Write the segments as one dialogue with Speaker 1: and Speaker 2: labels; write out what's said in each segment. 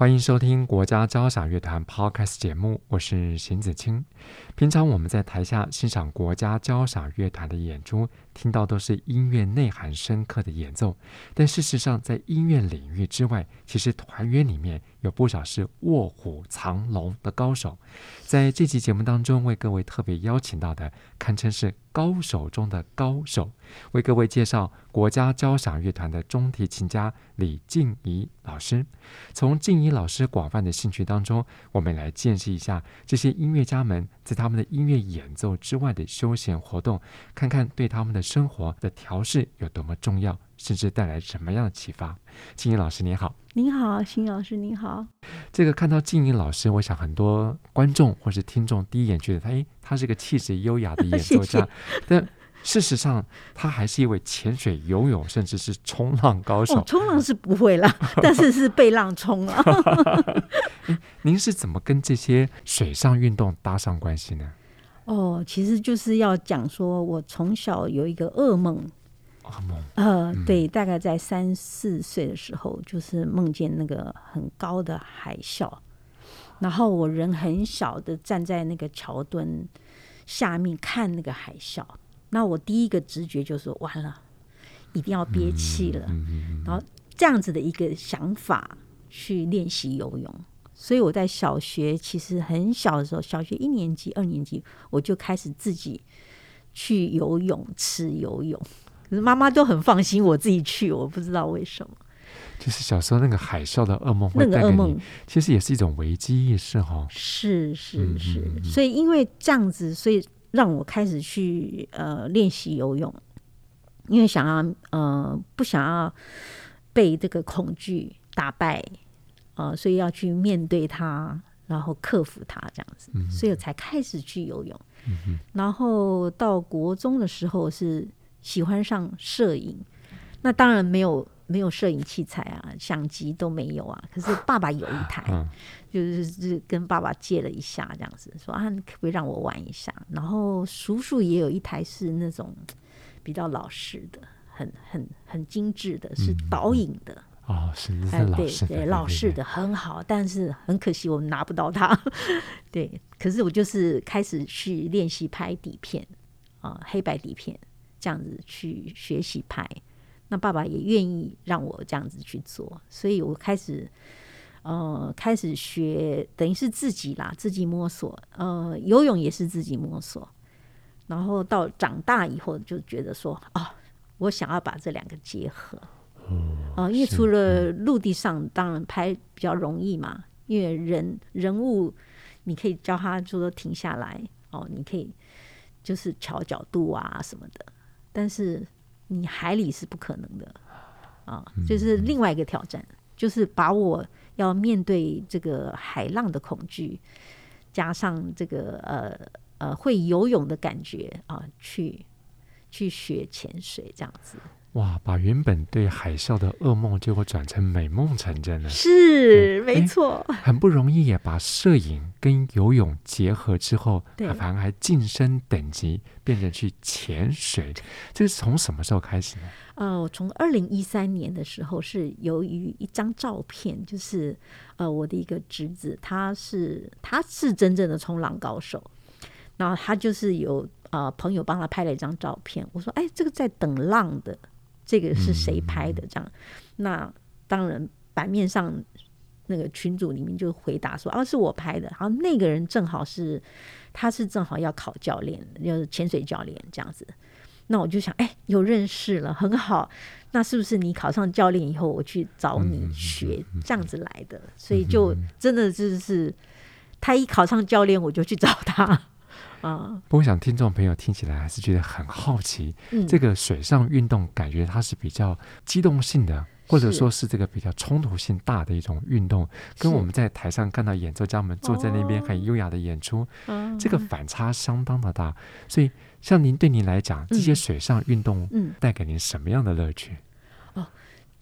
Speaker 1: 欢迎收听国家交响乐团 Podcast 节目，我是邢子清。平常我们在台下欣赏国家交响乐团的演出，听到都是音乐内涵深刻的演奏。但事实上，在音乐领域之外，其实团员里面有不少是卧虎藏龙的高手。在这期节目当中，为各位特别邀请到的，堪称是高手中的高手，为各位介绍国家交响乐团的中提琴家李静怡老师。从静怡老师广泛的兴趣当中，我们来见识一下这些音乐家们在他们的音乐演奏之外的休闲活动，看看对他们的生活的调试有多么重要，甚至带来什么样的启发。静怡老师，你好。
Speaker 2: 您好，邢老师，您好。
Speaker 1: 这个看到静怡老师，我想很多观众或是听众第一眼觉得他，哎，他是个气质优雅的演奏家。但事实上，他还是一位潜水、游泳，甚至是冲浪高手。
Speaker 2: 哦，冲浪是不会啦，但是是被浪冲了。
Speaker 1: 您是怎么跟这些水上运动搭上关系呢？
Speaker 2: 哦，其实就是要讲说，我从小有一个噩梦。呃，对，大概在三四岁的时候，就是梦见那个很高的海啸，然后我人很小的站在那个桥墩下面看那个海啸，那我第一个直觉就是完了，一定要憋气了，然后这样子的一个想法去练习游泳，所以我在小学其实很小的时候，小学一年级、二年级我就开始自己去游泳池游泳。可是妈妈都很放心我自己去，我不知道为什么。
Speaker 1: 就是小时候那个海啸的噩梦会带给你，那个噩梦其实也是一种危机意识哈。
Speaker 2: 是是是，嗯嗯嗯，所以因为这样子，所以让我开始去呃练习游泳，因为想要呃不想要被这个恐惧打败，呃，所以要去面对它，然后克服它这样子，所以我才开始去游泳。嗯嗯，然后到国中的时候是。喜欢上摄影，那当然没有没有摄影器材啊，相机都没有啊。可是爸爸有一台，嗯、就是是跟爸爸借了一下，这样子说啊，你可不可以让我玩一下？然后叔叔也有一台是那种 比较老式的，很很很精致的，是导引的、
Speaker 1: 嗯、哦，是是老式的，
Speaker 2: 对对，老式的很好，但是很可惜我们拿不到它。对，可是我就是开始去练习拍底片啊、呃，黑白底片。这样子去学习拍，那爸爸也愿意让我这样子去做，所以我开始，呃，开始学，等于是自己啦，自己摸索，呃，游泳也是自己摸索，然后到长大以后就觉得说，哦，我想要把这两个结合，嗯、呃，因为除了陆地上，当然拍比较容易嘛，因为人人物，你可以教他就说停下来，哦，你可以就是调角度啊什么的。但是你海里是不可能的啊，就是另外一个挑战，就是把我要面对这个海浪的恐惧，加上这个呃呃会游泳的感觉啊，去去学潜水这样子。
Speaker 1: 哇！把原本对海啸的噩梦，结果转成美梦成真了。
Speaker 2: 是，没错。
Speaker 1: 很不容易也把摄影跟游泳结合之后，
Speaker 2: 对，
Speaker 1: 反而还晋升等级，变成去潜水。这是从什么时候开始呢？
Speaker 2: 呃，从二零一三年的时候，是由于一张照片，就是呃，我的一个侄子，他是他是真正的冲浪高手，然后他就是有呃朋友帮他拍了一张照片。我说：“哎，这个在等浪的。”这个是谁拍的？这样，那当然版面上那个群组里面就回答说：“啊，是我拍的。”然后那个人正好是，他是正好要考教练，就是潜水教练这样子。那我就想，哎，有认识了，很好。那是不是你考上教练以后，我去找你学这样子来的？所以就真的就是他一考上教练，我就去找他。啊！
Speaker 1: 不过，我想听众朋友听起来还是觉得很好奇。嗯，这个水上运动感觉它是比较机动性的，或者说是这个比较冲突性大的一种运动，跟我们在台上看到演奏家们坐在那边很优雅的演出，哦、这个反差相当的大。所以，像您对您来讲，这些水上运动，嗯，带给您什么样的乐趣？
Speaker 2: 哦，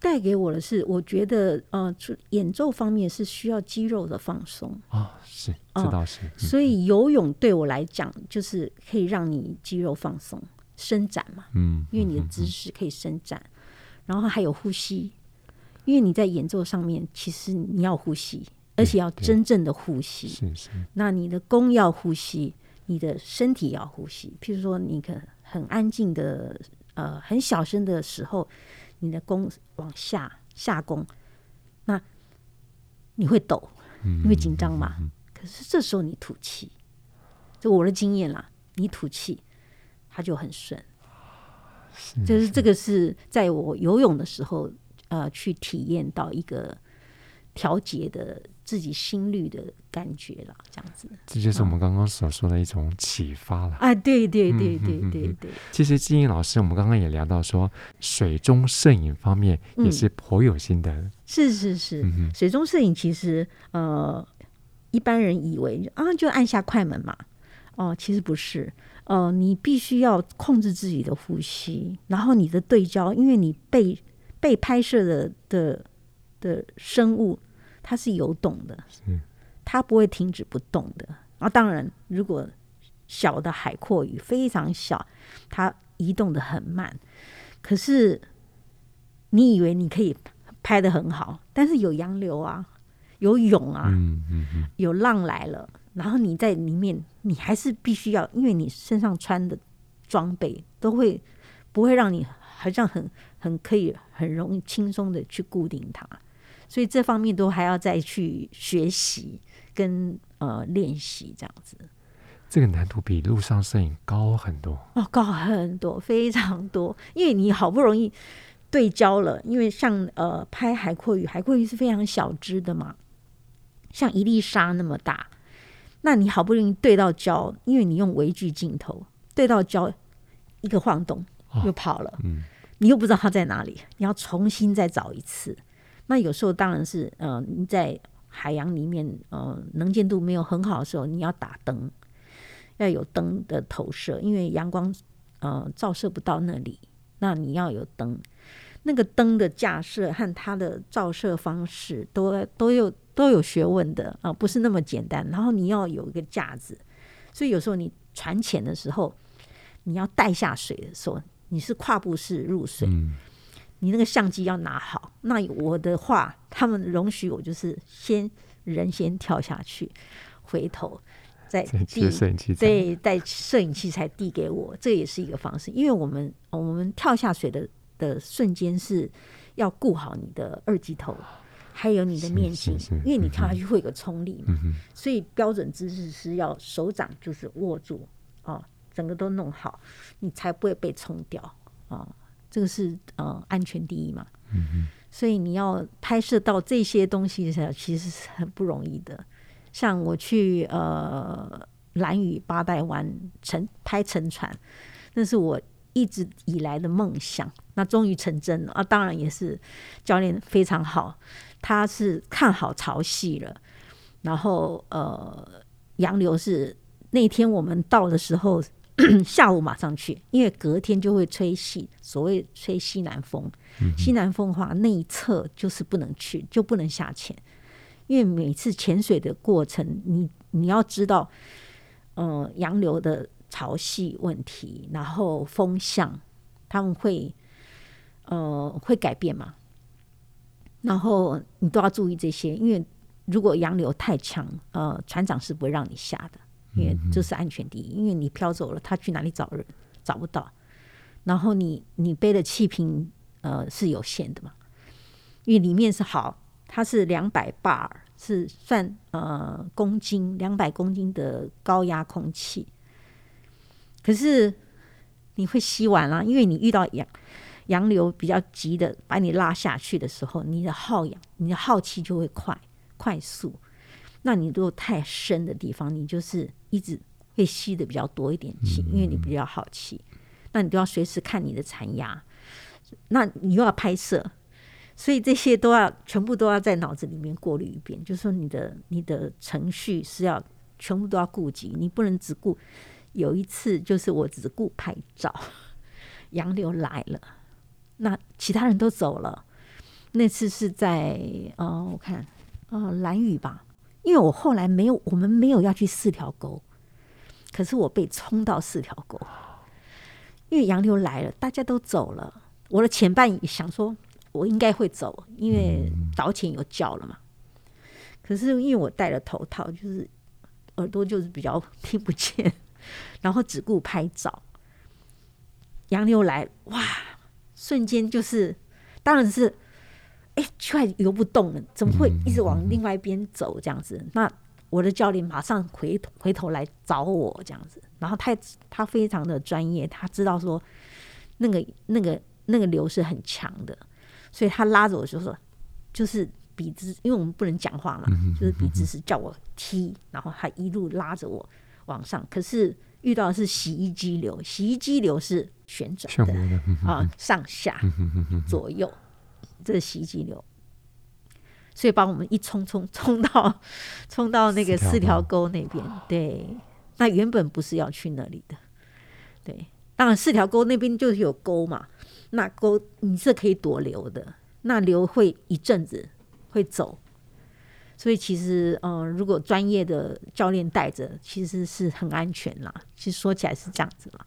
Speaker 2: 带给我的是，我觉得，呃，演奏方面是需要肌肉的放松。
Speaker 1: 哦，是，这倒是。
Speaker 2: 所以游泳对我来讲，就是可以让你肌肉放松、伸展嘛。嗯，因为你的姿势可以伸展，嗯、然后还有呼吸。因为你在演奏上面，其实你要呼吸，而且要真正的呼吸。是是。那你的弓要呼吸，你的身体要呼吸。譬如说，你可很安静的，呃，很小声的时候，你的弓往下下弓，那你会抖，因为紧张嘛。嗯嗯嗯嗯。可是这时候你吐气，就我的经验啦，你吐气，它就很顺。就是这个是在我游泳的时候。呃，去体验到一个调节的自己心率的感觉了，这样子。
Speaker 1: 这就是我们刚刚所说的一种启发了。
Speaker 2: 啊，对对对对对对。
Speaker 1: 其实金英老师，我们刚刚也聊到说，水中摄影方面也是颇有心得。
Speaker 2: 嗯、是是是，嗯、水中摄影其实呃，一般人以为啊，就按下快门嘛。哦、呃，其实不是。呃，你必须要控制自己的呼吸，然后你的对焦，因为你被。被拍摄的的的生物，它是游动的，是它不会停止不动的。啊，当然，如果小的海阔鱼非常小，它移动的很慢。可是你以为你可以拍的很好，但是有洋流啊，有涌啊，嗯嗯嗯，有浪来了，然后你在里面，你还是必须要，因为你身上穿的装备都会不会让你。好像很很可以很容易轻松的去固定它，所以这方面都还要再去学习跟呃练习这样子。
Speaker 1: 这个难度比路上摄影高很多
Speaker 2: 哦，高很多，非常多。因为你好不容易对焦了，因为像呃拍海阔鱼，海阔鱼是非常小只的嘛，像一粒沙那么大，那你好不容易对到焦，因为你用微距镜头对到焦，一个晃动。又跑了，嗯，你又不知道它在哪里，你要重新再找一次。那有时候当然是，呃，你在海洋里面，呃，能见度没有很好的时候，你要打灯，要有灯的投射，因为阳光，呃，照射不到那里，那你要有灯。那个灯的架设和它的照射方式都都有都有学问的啊，不是那么简单。然后你要有一个架子，所以有时候你船潜的时候，你要带下水的时候。你是跨步式入水，你那个相机要拿好。那我的话，他们容许我就是先人先跳下去，回头再递摄影器材，对，带摄影器材递给我，这也是一个方式。因为我们我们跳下水的的瞬间是要顾好你的二级头，还有你的面镜，因为你跳下去会有个冲力嘛，嗯，所以标准姿势是要手掌就是握住哦。整个都弄好，你才不会被冲掉啊！这个是呃安全第一嘛。所以你要拍摄到这些东西的时候，其实是很不容易的。像我去呃蓝屿八代湾沉拍沉船，那是我一直以来的梦想，那终于成真了啊！当然也是教练非常好，他是看好潮汐了，然后呃洋流是那天我们到的时候。下午马上去，因为隔天就会吹西，所谓吹西南风。嗯、西南风的话，那一侧就是不能去，就不能下潜。因为每次潜水的过程，你你要知道，呃，洋流的潮汐问题，然后风向，他们会呃会改变嘛。然后你都要注意这些，因为如果洋流太强，呃，船长是不会让你下的。因为这是安全第一，因为你飘走了，他去哪里找人？找不到。然后你你背的气瓶呃是有限的嘛，因为里面是好，它是两百 bar，，是算呃公斤两百公斤的高压空气。可是你会吸完了，因为你遇到洋洋流比较急的把你拉下去的时候，你的耗氧、你的耗气就会快快速。那你如果太深的地方，你就是一直会吸的比较多一点气，因为你比较好气。那你都要随时看你的残压。那你又要拍摄，所以这些都要全部都要在脑子里面过滤一遍，就是说你的你的程序是要全部都要顾及，你不能只顾。有一次就是我只顾拍照，洋流来了，那其他人都走了。那次是在呃，我看呃蓝雨吧，因为我后来没有，我们没有要去四条沟，可是我被冲到四条沟，因为洋流来了，大家都走了。我的前半想说，我应该会走，因为导潜有叫了嘛。可是因为我戴了头套，就是耳朵就是比较 听不见，然后只顾拍照。洋流来，哇！瞬间就是，当然是，哎，却游不动了，怎么会一直往另外一边走这样子？那我的教练马上回回头来找我这样子，然后他他非常的专业，他知道说那个那个。那个流是很强的，所以他拉着我就说，就是鼻子，因为我们不能讲话嘛，就是鼻子是叫我踢，然后他一路拉着我往上。可是遇到的是洗衣机流，洗衣机流是旋转的啊，上下左右，这是洗衣机流，所以把我们一冲冲冲到冲到那个四条沟那边。对，那原本不是要去那里的，对，当然四条沟那边就是有沟嘛。那沟你是可以躲流的，那流会一阵子会走，所以其实嗯、呃，如果专业的教练带着，其实是很安全啦。其实说起来是这样子啦，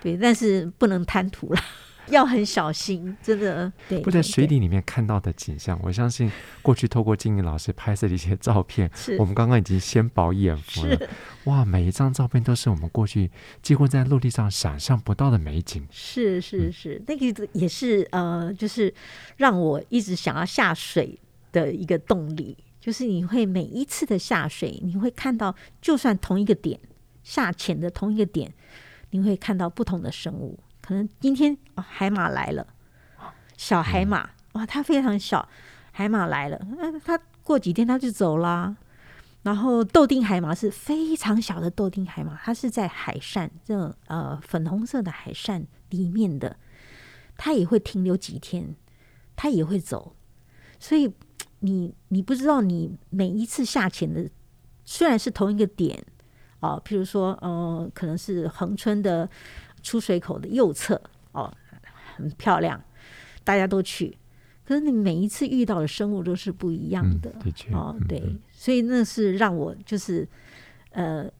Speaker 2: 对，但是不能贪图啦。要很小心，真的。对，
Speaker 1: 不在水底里面看到的景象，我相信过去透过金玲老师拍摄的一些照片，我们刚刚已经先饱眼福了。哇，每一张照片都是我们过去几乎在陆地上想象不到的美景。
Speaker 2: 是是是，那个也是呃，就是让我一直想要下水的一个动力，就是你会每一次的下水，你会看到，就算同一个点下潜的同一个点，你会看到不同的生物。可能今天，海马来了，小海马哇，它非常小，海马来了，那它过几天它就走啦。然后豆丁海马是非常小的豆丁海马，它是在海扇这种呃粉红色的海扇里面的，它也会停留几天，它也会走。所以你你不知道你每一次下潜的虽然是同一个点哦，譬如说呃，可能是恒春的。出水口的右侧哦，很漂亮，大家都去。可是你每一次遇到的生物都是不一样的，
Speaker 1: 嗯、的确
Speaker 2: 哦，对，嗯、所以那是让我就是呃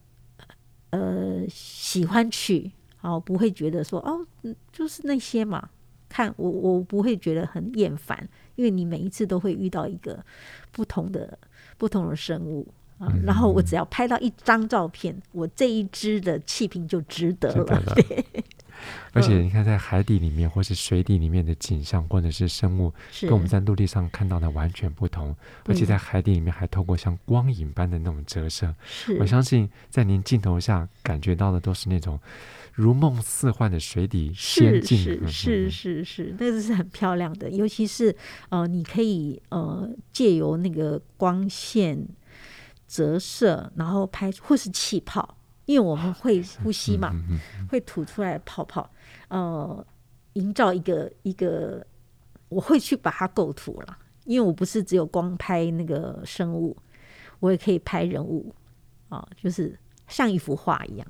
Speaker 2: 呃喜欢去哦，不会觉得说哦，就是那些嘛。看我，我不会觉得很厌烦，因为你每一次都会遇到一个不同的不同的生物。啊，然后我只要拍到一张照片，嗯、我这一支的气瓶就值得了。对，
Speaker 1: 而且你看，在海底里面或是水底里面的景象，或者是生物，跟我们在陆地上看到的完全不同。而且在海底里面还透过像光影般的那种折射，我相信在您镜头下感觉到的都是那种如梦似幻的水底仙境。
Speaker 2: 是是是是是，那个是很漂亮的，尤其是呃，你可以呃借由那个光线。折射，然后拍或是气泡，因为我们会呼吸嘛，会吐出来泡泡，呃，营造一个一个，我会去把它构图了，因为我不是只有光拍那个生物，我也可以拍人物啊、呃，就是像一幅画一样，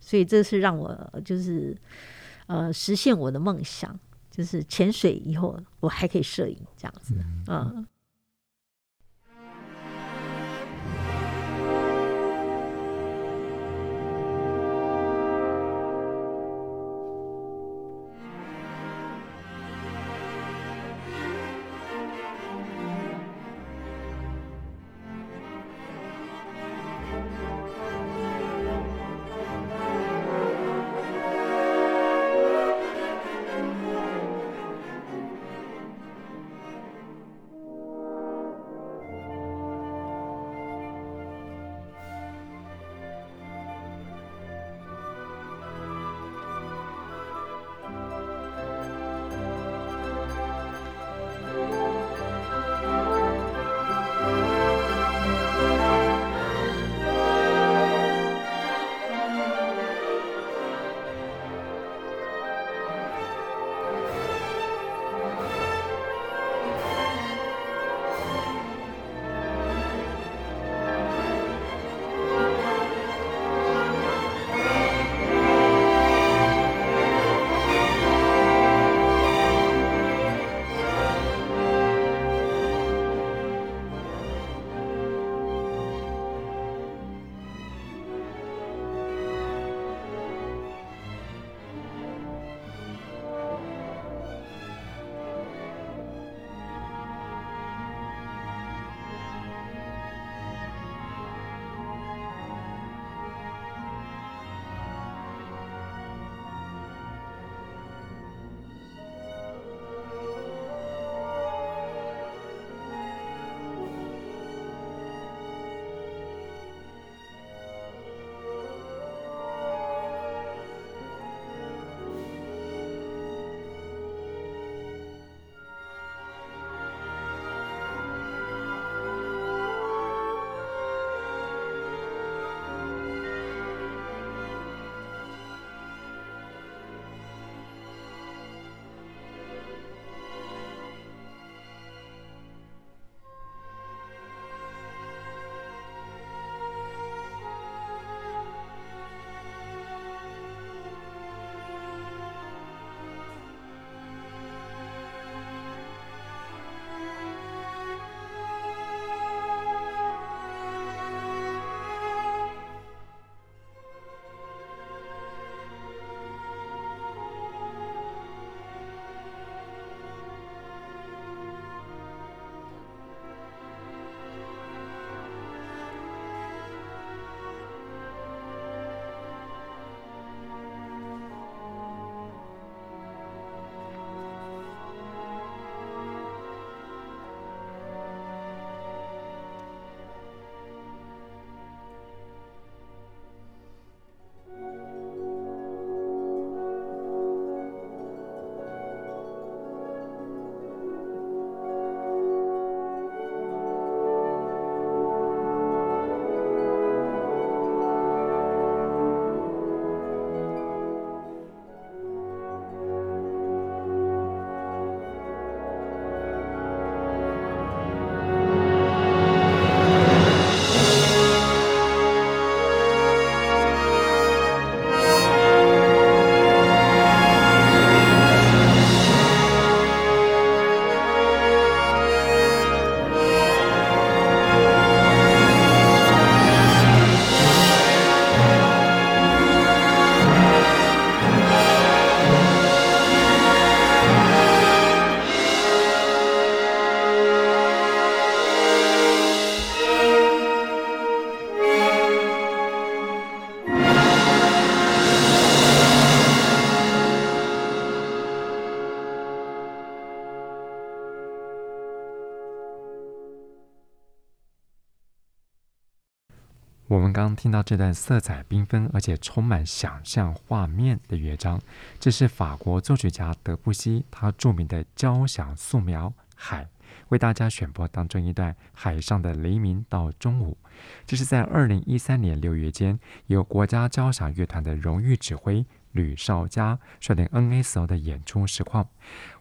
Speaker 2: 所以这是让我就是呃实现我的梦想，就是潜水以后我还可以摄影这样子，嗯。呃
Speaker 1: 我们刚听到这段色彩缤纷而且充满想象画面的乐章，这是法国作曲家德布西他著名的交响素描《海》，为大家选播当中一段《海上的黎明到中午》。这是在二零一三年六月间，由国家交响乐团的荣誉指挥吕绍嘉率领 NSO 的演出实况。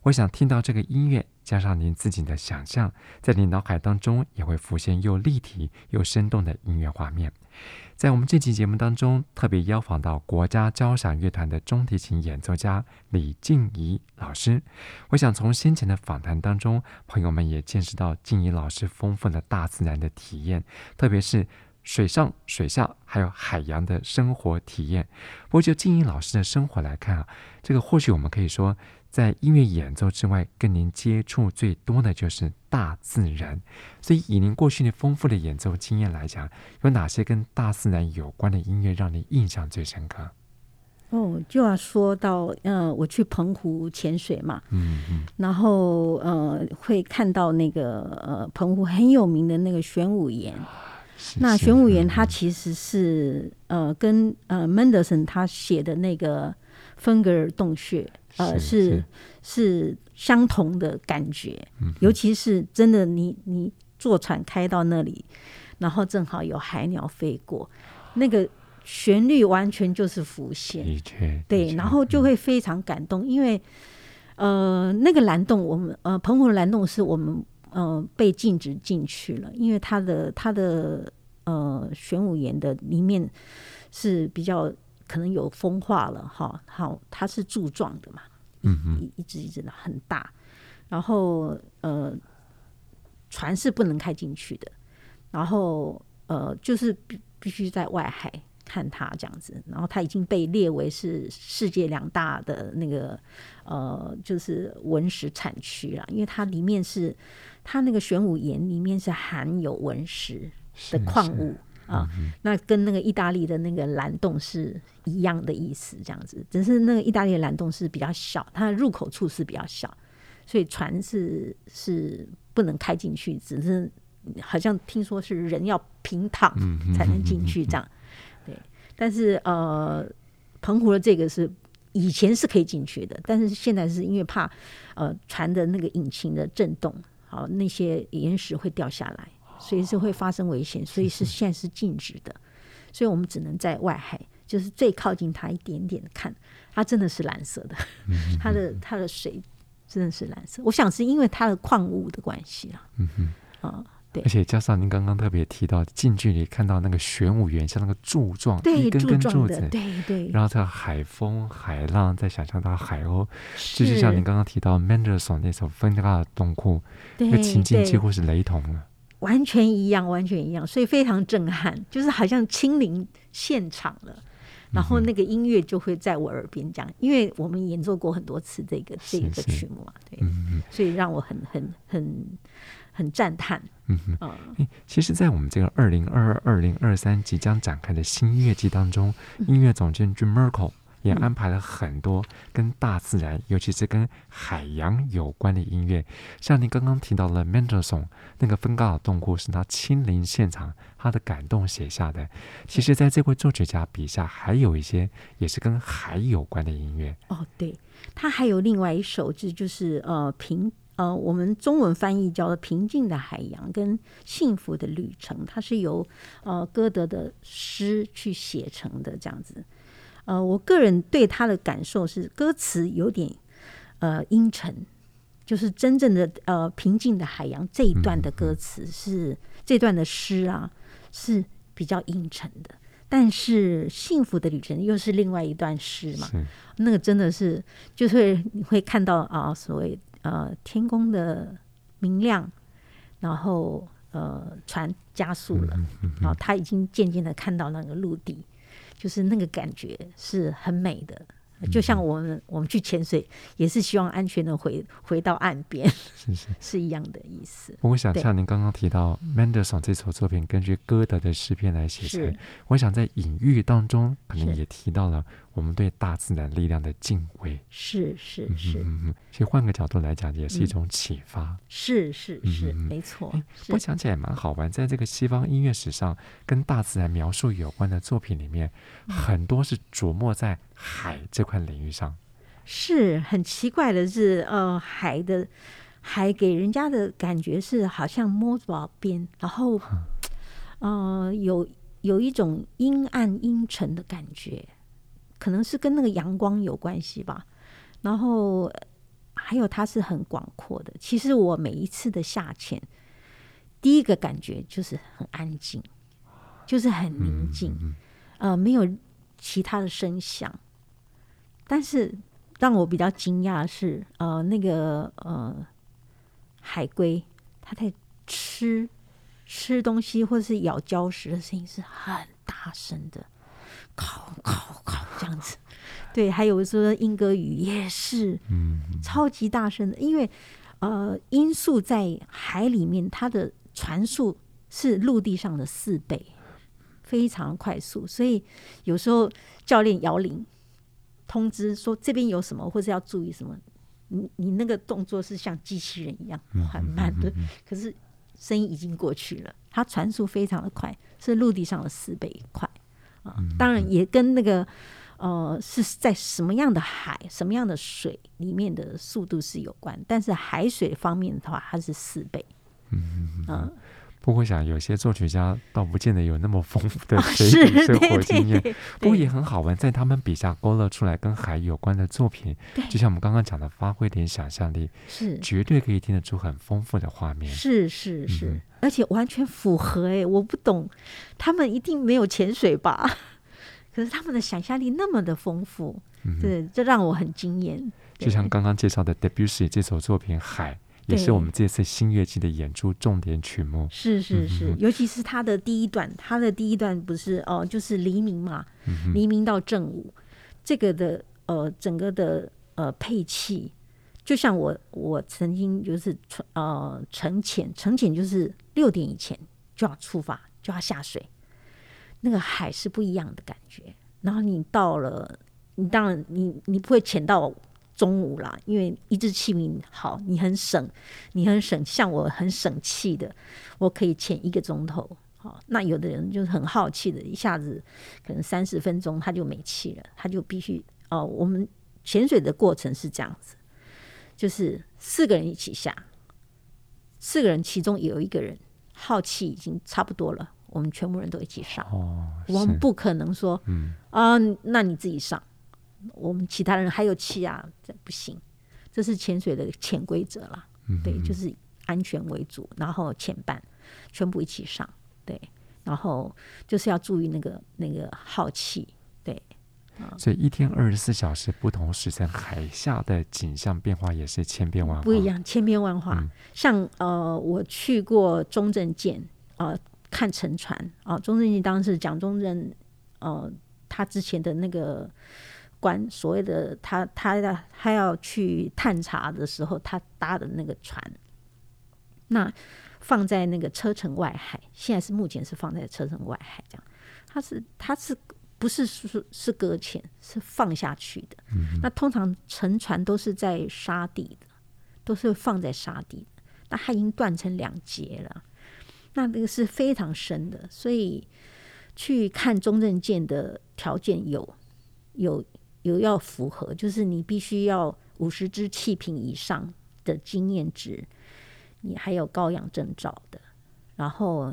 Speaker 1: 我想听到这个音乐。加上您自己的想象，在你脑海当中也会浮现又立体又生动的音乐画面。在我们这期节目当中，特别邀访到国家交响乐团的中提琴演奏家李静怡老师。我想从先前的访谈当中，朋友们也见识到静怡老师丰富的大自然的体验，特别是水上、水下还有海洋的生活体验。不过就静怡老师的生活来看啊，这个或许我们可以说。在音乐演奏之外，跟您接触最多的就是大自然。所以，以您过去的丰富的演奏经验来讲，有哪些跟大自然有关的音乐让您印象最深刻？
Speaker 2: 哦，就要说到，呃，我去澎湖潜水嘛，
Speaker 1: 嗯嗯，
Speaker 2: 然后呃，会看到那个呃，澎湖很有名的那个玄武岩。那玄武岩它其实是、嗯、呃，跟呃门德森他写的那个芬格尔洞穴。呃，是是，是相同的感觉，嗯，尤其是真的你，你你坐船开到那里，然后正好有海鸟飞过，那个旋律完全就是浮
Speaker 1: 现，
Speaker 2: 对，然后就会非常感动，嗯，因为呃，那个蓝洞，我们呃，澎湖的蓝洞是我们呃被禁止进去了，因为它的它的呃玄武岩的里面是比较。可能有风化了哈，好，它是柱状的嘛，
Speaker 1: 嗯嗯，
Speaker 2: 一一直一直的很大，然后呃，船是不能开进去的，然后呃，就是必必须在外海看它这样子，然后它已经被列为是世界两大的那个呃，就是文石产区了，因为它里面是它那个玄武岩里面是含有文石的矿物。啊、嗯，那跟那个意大利的那个蓝洞是一样的意思，这样子，只是那个意大利的蓝洞是比较小，它的入口处是比较小，所以船是是不能开进去，只是好像听说是人要平躺才能进去这样，对。但是呃，澎湖的这个是以前是可以进去的，但是现在是因为怕呃船的那个引擎的震动，好，那些岩石会掉下来。所以是会发生危险，所以是现在是禁止的，所以我们只能在外海，就是最靠近它一点点看，它真的是蓝色的，它的它的水真的是蓝色。我想是因为它的矿物的关系啊，
Speaker 1: 嗯哼，
Speaker 2: 啊、嗯，对，
Speaker 1: 而且加上您刚刚特别提到近距离看到那个玄武岩，像那个柱状，
Speaker 2: 对，
Speaker 1: 一根根柱子，
Speaker 2: 对对，
Speaker 1: 然后这个海风、海浪，再想象到海鸥，就是像您刚刚提到 Mendelssohn 那首芬格尔洞窟，那个情境几乎是雷同的。
Speaker 2: 完全一样，完全一样，所以非常震撼，就是好像亲临现场了。然后那个音乐就会在我耳边讲，因为我们演奏过很多次这个这个曲目嘛，对，
Speaker 1: 嗯，
Speaker 2: 所以让我很很很很赞叹。
Speaker 1: 嗯嗯，其实，在我们这个二零二二二零二三即将展开的新音乐季当中，音乐总监 Jim Merkel。也安排了很多跟大自然，尤其是跟海洋有关的音乐。像您刚刚提到了 Mendelssohn 那个芬高尔洞窟，是他亲临现场，他的感动写下的。其实，在这位作曲家笔下，还有一些也是跟海有关的音乐。
Speaker 2: 哦，对，他还有另外一首，就就是呃平呃，我们中文翻译叫做《平静的海洋》跟《幸福的旅程》，它是由呃歌德的诗去写成的，这样子。呃，我个人对他的感受是，歌词有点呃阴沉，就是真正的呃平静的海洋这一段的歌词是、嗯、这段的诗啊是比较阴沉的，但是幸福的旅程又是另外一段诗嘛，那个真的是就是会你会看到啊所谓呃天空的明亮，然后呃船加速了，然后他已经渐渐的看到那个陆地。就是那个感觉是很美的，就像我们我们去潜水也是希望安全的回回到岸边，
Speaker 1: 是是
Speaker 2: 是一样的意思。
Speaker 1: 我想像您刚刚提到 Mendelssohn 这首作品根据歌德的诗篇来写成，我想在隐喻当中可能也提到了我们对大自然力量的敬畏。
Speaker 2: 是是是，
Speaker 1: 嗯嗯，其实换个角度来讲，也是一种启发。嗯、
Speaker 2: 是是是，嗯、没错。
Speaker 1: 我想起来蛮好玩，在这个西方音乐史上，跟大自然描述有关的作品里面，嗯、很多是琢磨在海这块领域上。
Speaker 2: 是很奇怪的是，呃，海的海给人家的感觉是好像摸不着边，然后，呃，有有一种阴暗阴沉的感觉，可能是跟那个阳光有关系吧。然后还有它是很广阔的。其实我每一次的下潜，第一个感觉就是很安静，就是很宁静，呃，没有其他的声响，但是。让我比较惊讶的是，呃，那个呃，海龟它在吃吃东西或者是咬礁石的声音是很大声的，靠靠靠这样子。对，还有说英歌语也是，嗯，超级大声的，因为呃，音速在海里面它的传速是陆地上的四倍，非常快速，所以有时候教练摇铃。通知说这边有什么，或者要注意什么，你你那个动作是像机器人一样缓慢的，可是声音已经过去了，它传速非常的快，是陆地上的四倍快啊。当然也跟那个呃是在什么样的海、什么样的水里面的速度是有关，但是海水方面的话，它是四倍，嗯嗯。
Speaker 1: 不过想，有些作曲家倒不见得有那么丰富的水底生活经验，不过也很好玩，在他们笔下勾勒出来跟海有关的作品，就像我们刚刚讲的，发挥点想象力，是绝对可以听得出很丰富的画面。
Speaker 2: 是是是，嗯、而且完全符合哎、欸，我不懂，他们一定没有潜水吧？可是他们的想象力那么的丰富，嗯、对，这让我很惊艳。
Speaker 1: 就像刚刚介绍的 Debussy 这首作品《海》。也是我们这次新乐季的演出重点曲目。
Speaker 2: 是是是，嗯、尤其是他的第一段，他的第一段不是哦、呃，就是黎明嘛，嗯、黎明到正午，这个的呃整个的呃配器，就像我我曾经就是呃沉潜，沉潜就是六点以前就要出发，就要下水，那个海是不一样的感觉。然后你到了，你当然你你不会潜到。中午啦，因为一支气瓶好，你很省，你很省。像我很省气的，我可以潜一个钟头。好，那有的人就是很好气的，一下子可能三十分钟他就没气了，他就必须哦。我们潜水的过程是这样子，就是四个人一起下，四个人其中有一个人耗气已经差不多了，我们全部人都一起上。哦，我们不可能说，嗯啊，那你自己上。我们其他人还有气啊，这不行，这是潜水的潜规则了。嗯、对，就是安全为主，然后前半全部一起上，对，然后就是要注意那个那个耗气，对。
Speaker 1: 所以一天二十四小时不同时辰，海下的景象变化也是千变万化，
Speaker 2: 不一样，千变万化。嗯、像呃，我去过中正舰呃看沉船啊，中正舰当时蒋中正呃他之前的那个。关所谓的他他要他要去探查的时候，他搭的那个船，那放在那个车城外海，现在是目前是放在车城外海这样，他是他是不是是是搁浅，是放下去的。嗯、那通常沉船都是在沙地的，都是放在沙地的，那它已经断成两截了，那那个是非常深的，所以去看中正舰的条件有有。有要符合，就是你必须要五十支气瓶以上的经验值，你还有高氧证照的，然后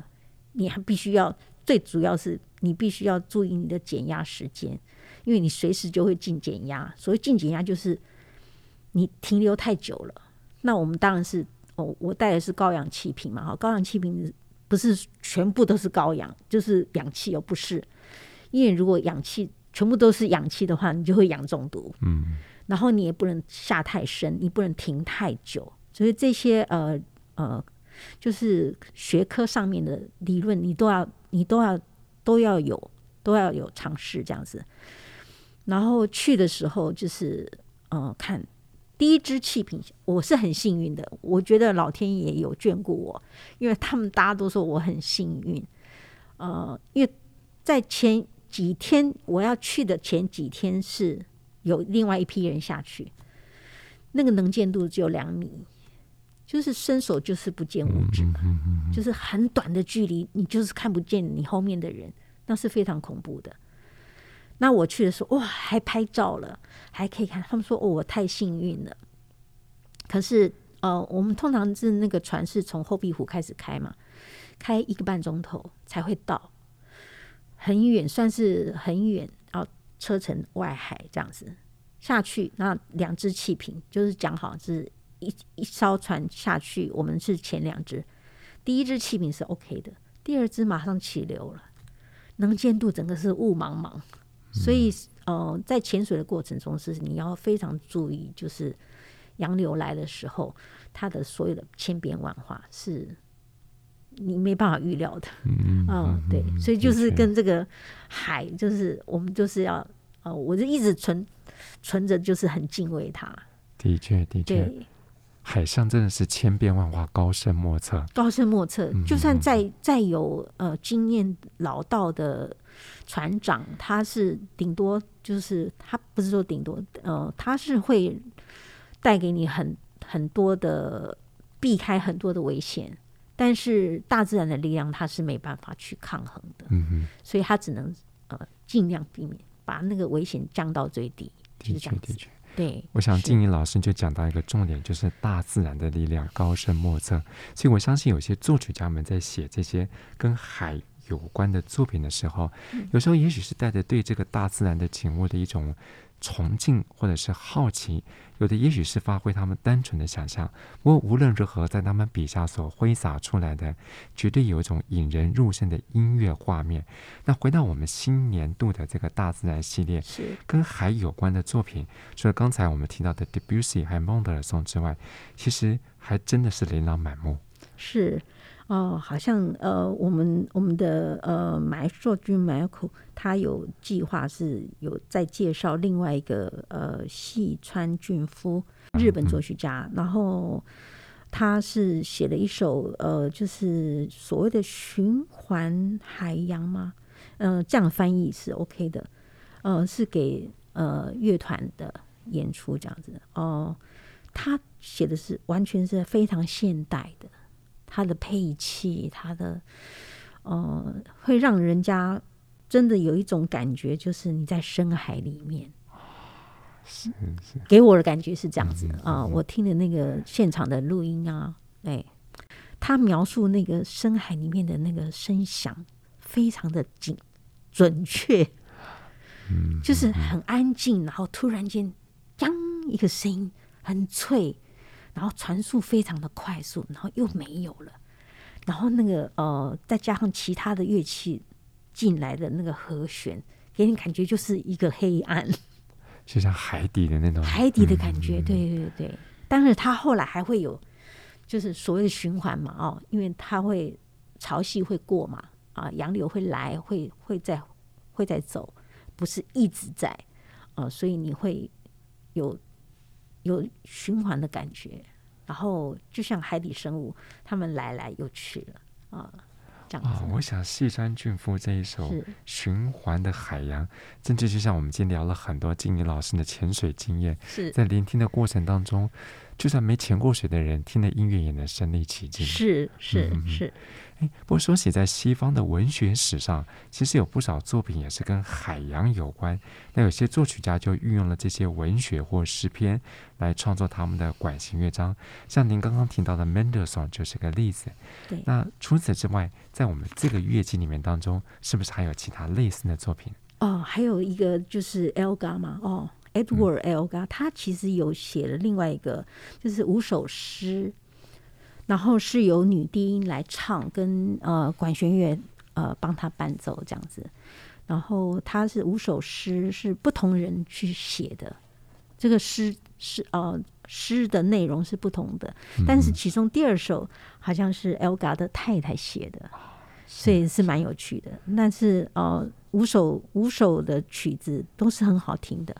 Speaker 2: 你还必须要，最主要是你必须要注意你的减压时间，因为你随时就会进减压。所谓进减压就是你停留太久了。那我们当然是，哦，我带的是高氧气瓶嘛，哈，高氧气瓶不是全部都是高氧，就是氧气又不是，因为如果氧气。全部都是氧气的话，你就会氧中毒。嗯，然后你也不能下太深，你不能停太久。所以这些呃呃，就是学科上面的理论，你都要你都要都要有都要有尝试这样子。然后去的时候就是呃，看第一支气瓶，我是很幸运的，我觉得老天爷有眷顾我，因为他们大家都说我很幸运。呃，因为在前。几天我要去的前几天是有另外一批人下去，那个能见度只有两米，就是伸手就是不见五指，就是很短的距离，你就是看不见你后面的人，那是非常恐怖的。那我去的时候，哇，还拍照了，还可以看。他们说，哦，我太幸运了。可是，呃，我们通常是那个船是从后壁湖开始开嘛，开一个半钟头才会到，很远，算是很远，然后车程外海这样子下去。那两只气瓶就是讲好是一一艘船下去，我们是前两只，第一只气瓶是 OK 的，第二只马上起流了，能见度整个是雾茫茫。所以，呃，在潜水的过程中，是你要非常注意，就是洋流来的时候，它的所有的千变万化是你没办法预料的。嗯，嗯，对，所以就是跟这个海，就是我们就是要，呃，我就一直存存着，就是很敬畏它。
Speaker 1: 的确，的确。海上真的是千变万化，高深莫测。
Speaker 2: 高深莫测，就算再再有呃经验老道的船长，他是顶多就是他不是说顶多呃，他是会带给你很很多的避开很多的危险，但是大自然的力量它是没办法去抗衡的。嗯哼，所以它只能呃尽量避免把那个危险降到最低，就是这样子。对，
Speaker 1: 我想静怡老师就讲到一个重点，就是大自然的力量高深莫测。所以我相信有些作曲家们在写这些跟海有关的作品的时候，有时候也许是带着对这个大自然的景物的一种。崇敬或者是好奇，有的也许是发挥他们单纯的想象。不过无论如何，在他们笔下所挥洒出来的，绝对有一种引人入胜的音乐画面。那回到我们新年度的这个大自然系列，是跟海有关的作品，除了刚才我们提到的 Debussy 还有孟德尔颂之外，其实还真的是琳琅满目。
Speaker 2: 是。哦，好像呃，我们我们的呃，Maestro Jun-Miyako 他有计划是有在介绍另外一个呃，细川俊夫日本作曲家，然后他是写了一首呃，就是所谓的循环海洋吗？呃，这样翻译是 OK 的，呃，是给呃乐团的演出这样子哦、呃。他写的是完全是非常现代的。它的配器，它的呃，会让人家真的有一种感觉，就是你在深海里面。是是，给我的感觉是这样子的啊、呃。我听的那个现场的录音啊，哎，他描述那个深海里面的那个声响，非常的准准确，就是很安静，然后突然间，当一个声音很脆。然后传速非常的快速，然后又没有了，然后那个呃，再加上其他的乐器进来的那个和弦，给你感觉就是一个黑暗，
Speaker 1: 就像海底的那种
Speaker 2: 海底的感觉。嗯、对对对，但是他后来还会有，就是所谓的循环嘛，哦，因为它会潮汐会过嘛，啊，洋流会来，会会再会再走，不是一直在，啊、呃，所以你会有。有循环的感觉，然后就像海底生物，他们来来又去了啊，这样子。
Speaker 1: 哦，我想细川俊夫这一首《循环的海洋》，甚至就像我们今天聊了很多静怡老师的潜水经验，是在聆听的过程当中，就算没潜过水的人，听的音乐也能身临其境。
Speaker 2: 是是是。是嗯
Speaker 1: 不过说起在西方的文学史上，其实有不少作品也是跟海洋有关。那有些作曲家就运用了这些文学或诗篇来创作他们的管弦乐章，像您刚刚提到的 Mendelssohn 就是个例子。对。那除此之外，在我们这个乐季里面当中，是不是还有其他类似的作品？
Speaker 2: 哦，还有一个就是 Elgar 嘛，哦，Edward Elgar，他其实有写了另外一个，就是五首诗。然后是由女低音来唱，跟呃管弦乐呃帮他伴奏这样子。然后他是五首诗，是不同人去写的。这个诗是呃诗的内容是不同的，但是其中第二首好像是 Elgar 的太太写的，所以是蛮有趣的。但是呃五首五首的曲子都是很好听的。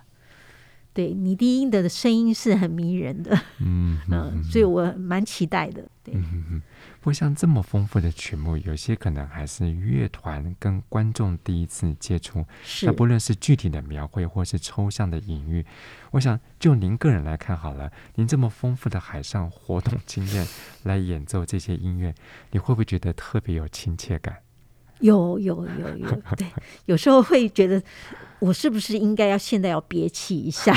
Speaker 2: 对，你低音的声音是很迷人的，嗯嗯，所以我蛮期待的。对，嗯、
Speaker 1: 不过像这么丰富的曲目，有些可能还是乐团跟观众第一次接触。
Speaker 2: 是。
Speaker 1: 那不论是具体的描绘，或是抽象的隐喻，我想就您个人来看好了，您这么丰富的海上活动经验来演奏这些音乐，你会不会觉得特别有亲切感？
Speaker 2: 有有有有，对，有时候会觉得，我是不是应该要现在要憋气一下，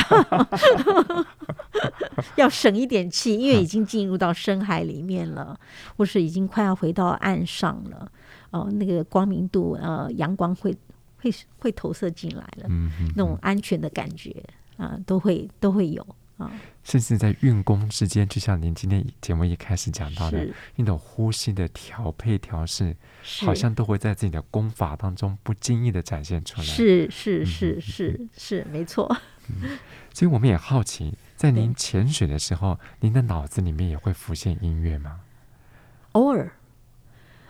Speaker 2: 要省一点气，因为已经进入到深海里面了，或是已经快要回到岸上了。哦、呃，那个光明度，呃，阳光会会会投射进来了，那种安全的感觉啊、呃，都会都会有。啊，
Speaker 1: 甚至在运功之间，就像您今天节目一开始讲到的，那种呼吸的调配调试，好像都会在自己的功法当中不经意的展现出来。
Speaker 2: 是是是是是，没错。
Speaker 1: 嗯，所以我们也好奇，在您潜水的时候，您的脑子里面也会浮现音乐吗？
Speaker 2: 偶尔，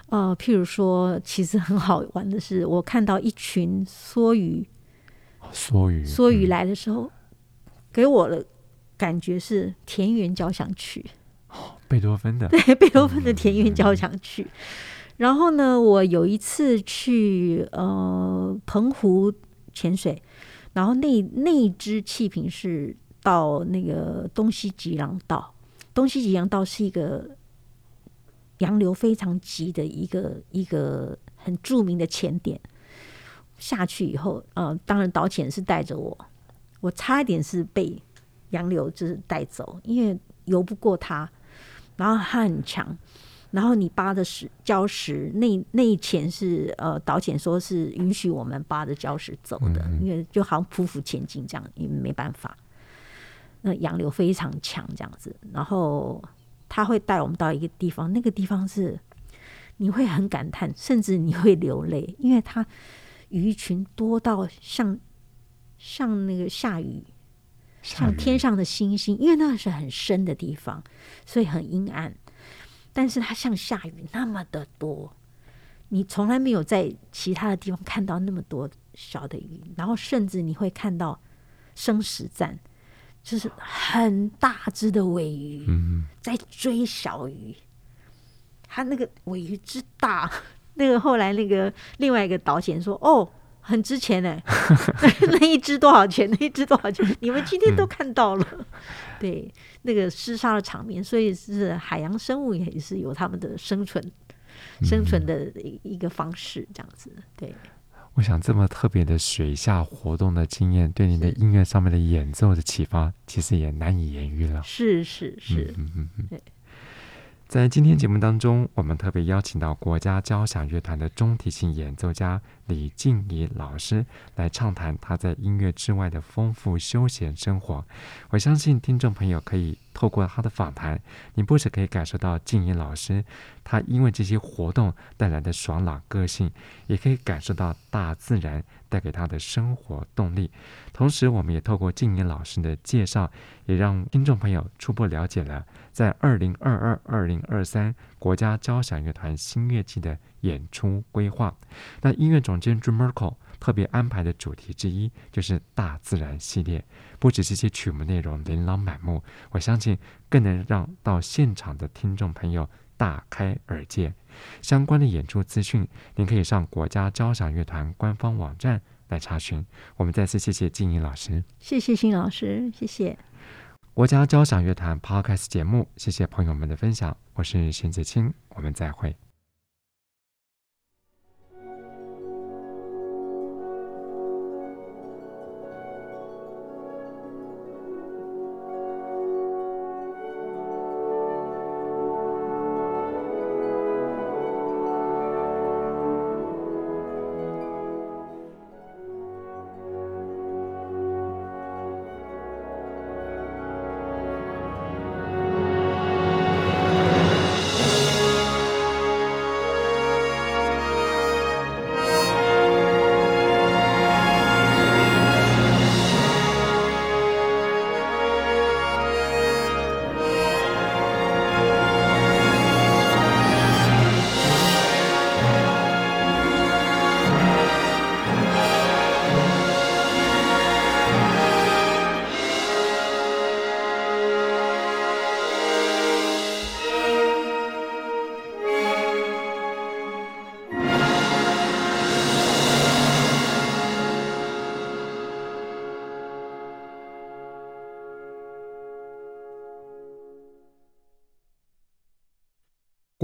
Speaker 2: 呃，譬如说，其实很好玩的是，我看到一群梭鱼，
Speaker 1: 梭鱼，
Speaker 2: 梭鱼来的时候，嗯，给我了。感觉是田园交响曲，
Speaker 1: 哦，贝多芬的。
Speaker 2: 对，贝多芬的田园交响曲。嗯、然后呢，我有一次去呃澎湖潜水，然后那那一只气瓶是到那个东西吉洋道，东西吉洋道是一个洋流非常急的一个一个很著名的潜点。下去以后，呃，当然导潜是带着我，我差一点是被。洋流就是带走，因为游不过它，然后它很强，然后你扒的石礁石，那那一潜是呃导潜说是允许我们扒着礁石走的，嗯嗯，因为就好像匍匐前进这样，因为没办法。那洋流非常强，这样子，然后他会带我们到一个地方，那个地方是你会很感叹，甚至你会流泪，因为它鱼群多到像像那个下雨。像天上的星星，因为那是很深的地方，所以很阴暗。但是它像下雨那么的多，你从来没有在其他的地方看到那么多小的鱼。然后甚至你会看到生死战，就是很大只的尾鱼在追小鱼。它那个尾鱼之大，那个后来那个另外一个导演说：“哦。”很值钱呢，那一只多少钱？那一只多少钱？你们今天都看到了，嗯、对那个厮杀的场面，所以是海洋生物也是有他们的生存、嗯、生存的一个方式，这样子。对，
Speaker 1: 我想这么特别的水下活动的经验，对你的音乐上面的演奏的启发，其实也难以言喻了。
Speaker 2: 是是是，
Speaker 1: 嗯嗯嗯，对。在今天节目当中，我们特别邀请到国家交响乐团的中提琴演奏家李静怡老师来畅谈他在音乐之外的丰富休闲生活。我相信听众朋友可以透过他的访谈，你不只可以感受到静怡老师他因为这些活动带来的爽朗个性，也可以感受到大自然带给他的生活动力。同时，我们也透过静宜老师的介绍，也让听众朋友初步了解了。在二零二二、二零二三国家交响乐团新乐季的演出规划，那音乐总监 Jim Merkel 特别安排的主题之一就是大自然系列。不止这些曲目内容琳琅满目，我相信更能让到现场的听众朋友大开耳界。相关的演出资讯，您可以上国家交响乐团官方网站来查询。我们再次谢谢静怡老师，
Speaker 2: 谢谢新老师，谢谢。
Speaker 1: 国家交响乐团 Podcast 节目，谢谢朋友们的分享，我是沈子清，我们再会。